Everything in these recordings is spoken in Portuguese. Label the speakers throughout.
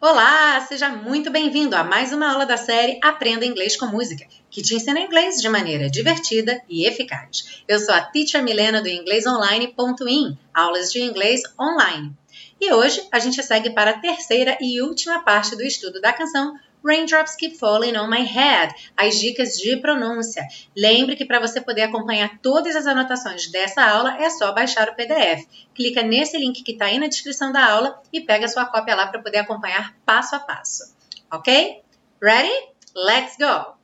Speaker 1: Olá, seja muito bem-vindo a mais uma aula da série Aprenda Inglês com Música, que te ensina inglês de maneira divertida e eficaz. Eu sou a Teacher Milena do inglesonline.in, aulas de inglês online. E hoje a gente segue para a terceira e última parte do estudo da canção Raindrops Keep Falling on My Head, as dicas de pronúncia. Lembre que para você poder acompanhar todas as anotações dessa aula é só baixar o PDF. Clica nesse link que está aí na descrição da aula e pega sua cópia lá para poder acompanhar passo a passo. Ok? Ready? Let's go!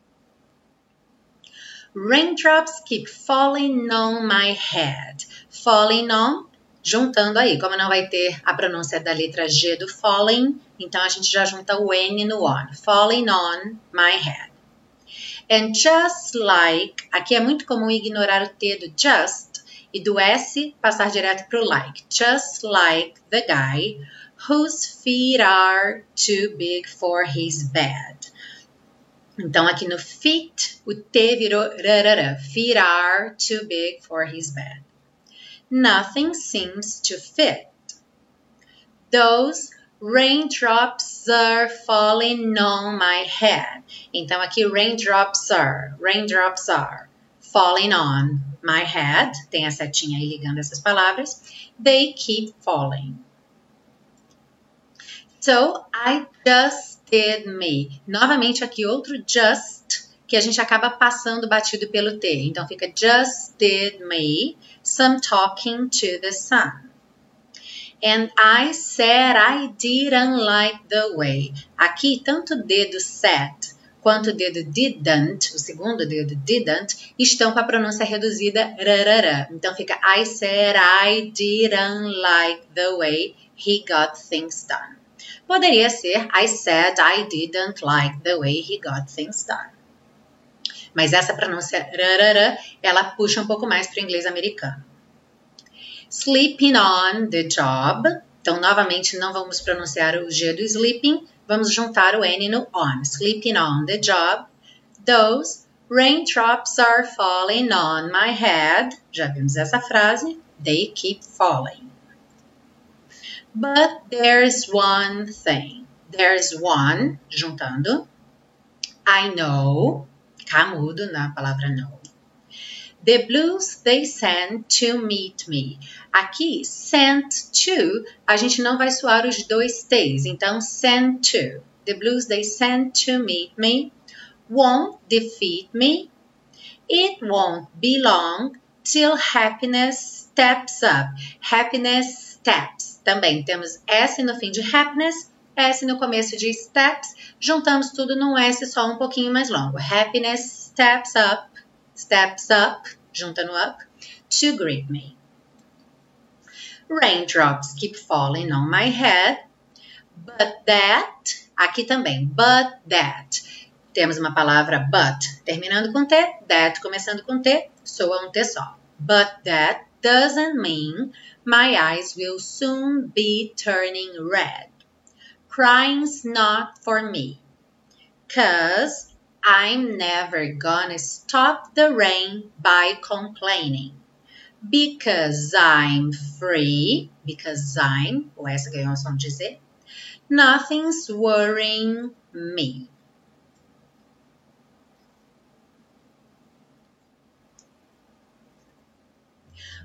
Speaker 1: Raindrops keep falling on my head. Falling on juntando aí, como não vai ter a pronúncia da letra G do falling, então a gente já junta o N no on. Falling on my head. And just like, aqui é muito comum ignorar o T do just e do S passar direto para o like. Just like the guy whose feet are too big for his bed. Então aqui no feet, o T virou rarara. Feet are too big for his bed nothing seems to fit. Those raindrops are falling on my head. Então aqui raindrops are, raindrops are falling on my head. Tem a setinha aí ligando essas palavras. They keep falling. So I just did me. Novamente aqui outro just que a gente acaba passando batido pelo T. Então fica just did me some talking to the sun. And I said I didn't like the way. Aqui, tanto o dedo said quanto o dedo didn't, o segundo dedo didn't, estão com a pronúncia reduzida rarara. Então fica I said I didn't like the way he got things done. Poderia ser I said I didn't like the way he got things done. Mas essa pronúncia ela puxa um pouco mais para o inglês americano. Sleeping on the job. Então, novamente, não vamos pronunciar o G do sleeping, vamos juntar o N no on. Sleeping on the job. Those raindrops are falling on my head. Já vimos essa frase. They keep falling. But there's one thing. There's one, juntando. I know K mudo na palavra know. The blues they sent to meet me. Aqui, sent to, a gente não vai soar os dois T's. Então, sent to. The blues they sent to meet me won't defeat me. It won't be long till happiness steps up. Happiness steps. Também temos S no fim de happiness S no começo de steps, juntamos tudo num S só um pouquinho mais longo. Happiness steps up, steps up, junta no up, to greet me. Raindrops keep falling on my head, but that, aqui também, but that. Temos uma palavra but terminando com T, that começando com T, soa um T só. But that doesn't mean my eyes will soon be turning red. Crying's not for me. Cause I'm never gonna stop the rain by complaining. Because I'm free, because I'm, o essa ganhou som um de Z, nothing's worrying me.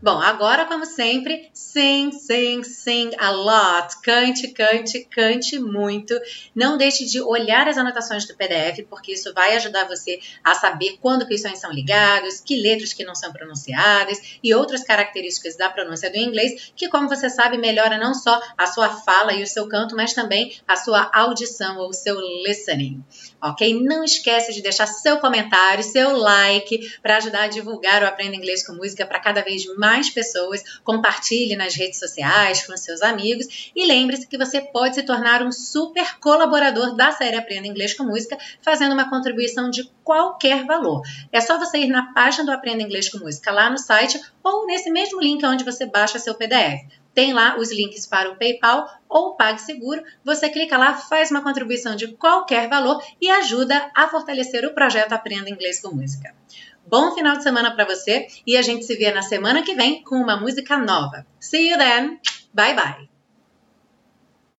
Speaker 1: Bom, agora, como sempre, sing, sing, sing a lot. Cante, cante, cante muito. Não deixe de olhar as anotações do PDF, porque isso vai ajudar você a saber quando que os sons são ligados, que letras que não são pronunciadas e outras características da pronúncia do inglês, que, como você sabe, melhora não só a sua fala e o seu canto, mas também a sua audição ou o seu listening. Ok? Não esquece de deixar seu comentário, seu like, para ajudar a divulgar o Aprenda Inglês com Música para cada vez mais mais pessoas, compartilhe nas redes sociais com seus amigos e lembre-se que você pode se tornar um super colaborador da série Aprenda Inglês com Música, fazendo uma contribuição de qualquer valor. É só você ir na página do Aprenda Inglês com Música lá no site ou nesse mesmo link onde você baixa seu PDF. Tem lá os links para o PayPal ou o PagSeguro. Você clica lá, faz uma contribuição de qualquer valor e ajuda a fortalecer o projeto Aprenda Inglês com Música. Bom final de semana para você e a gente se vê na semana que vem com uma música nova. See you then. Bye bye.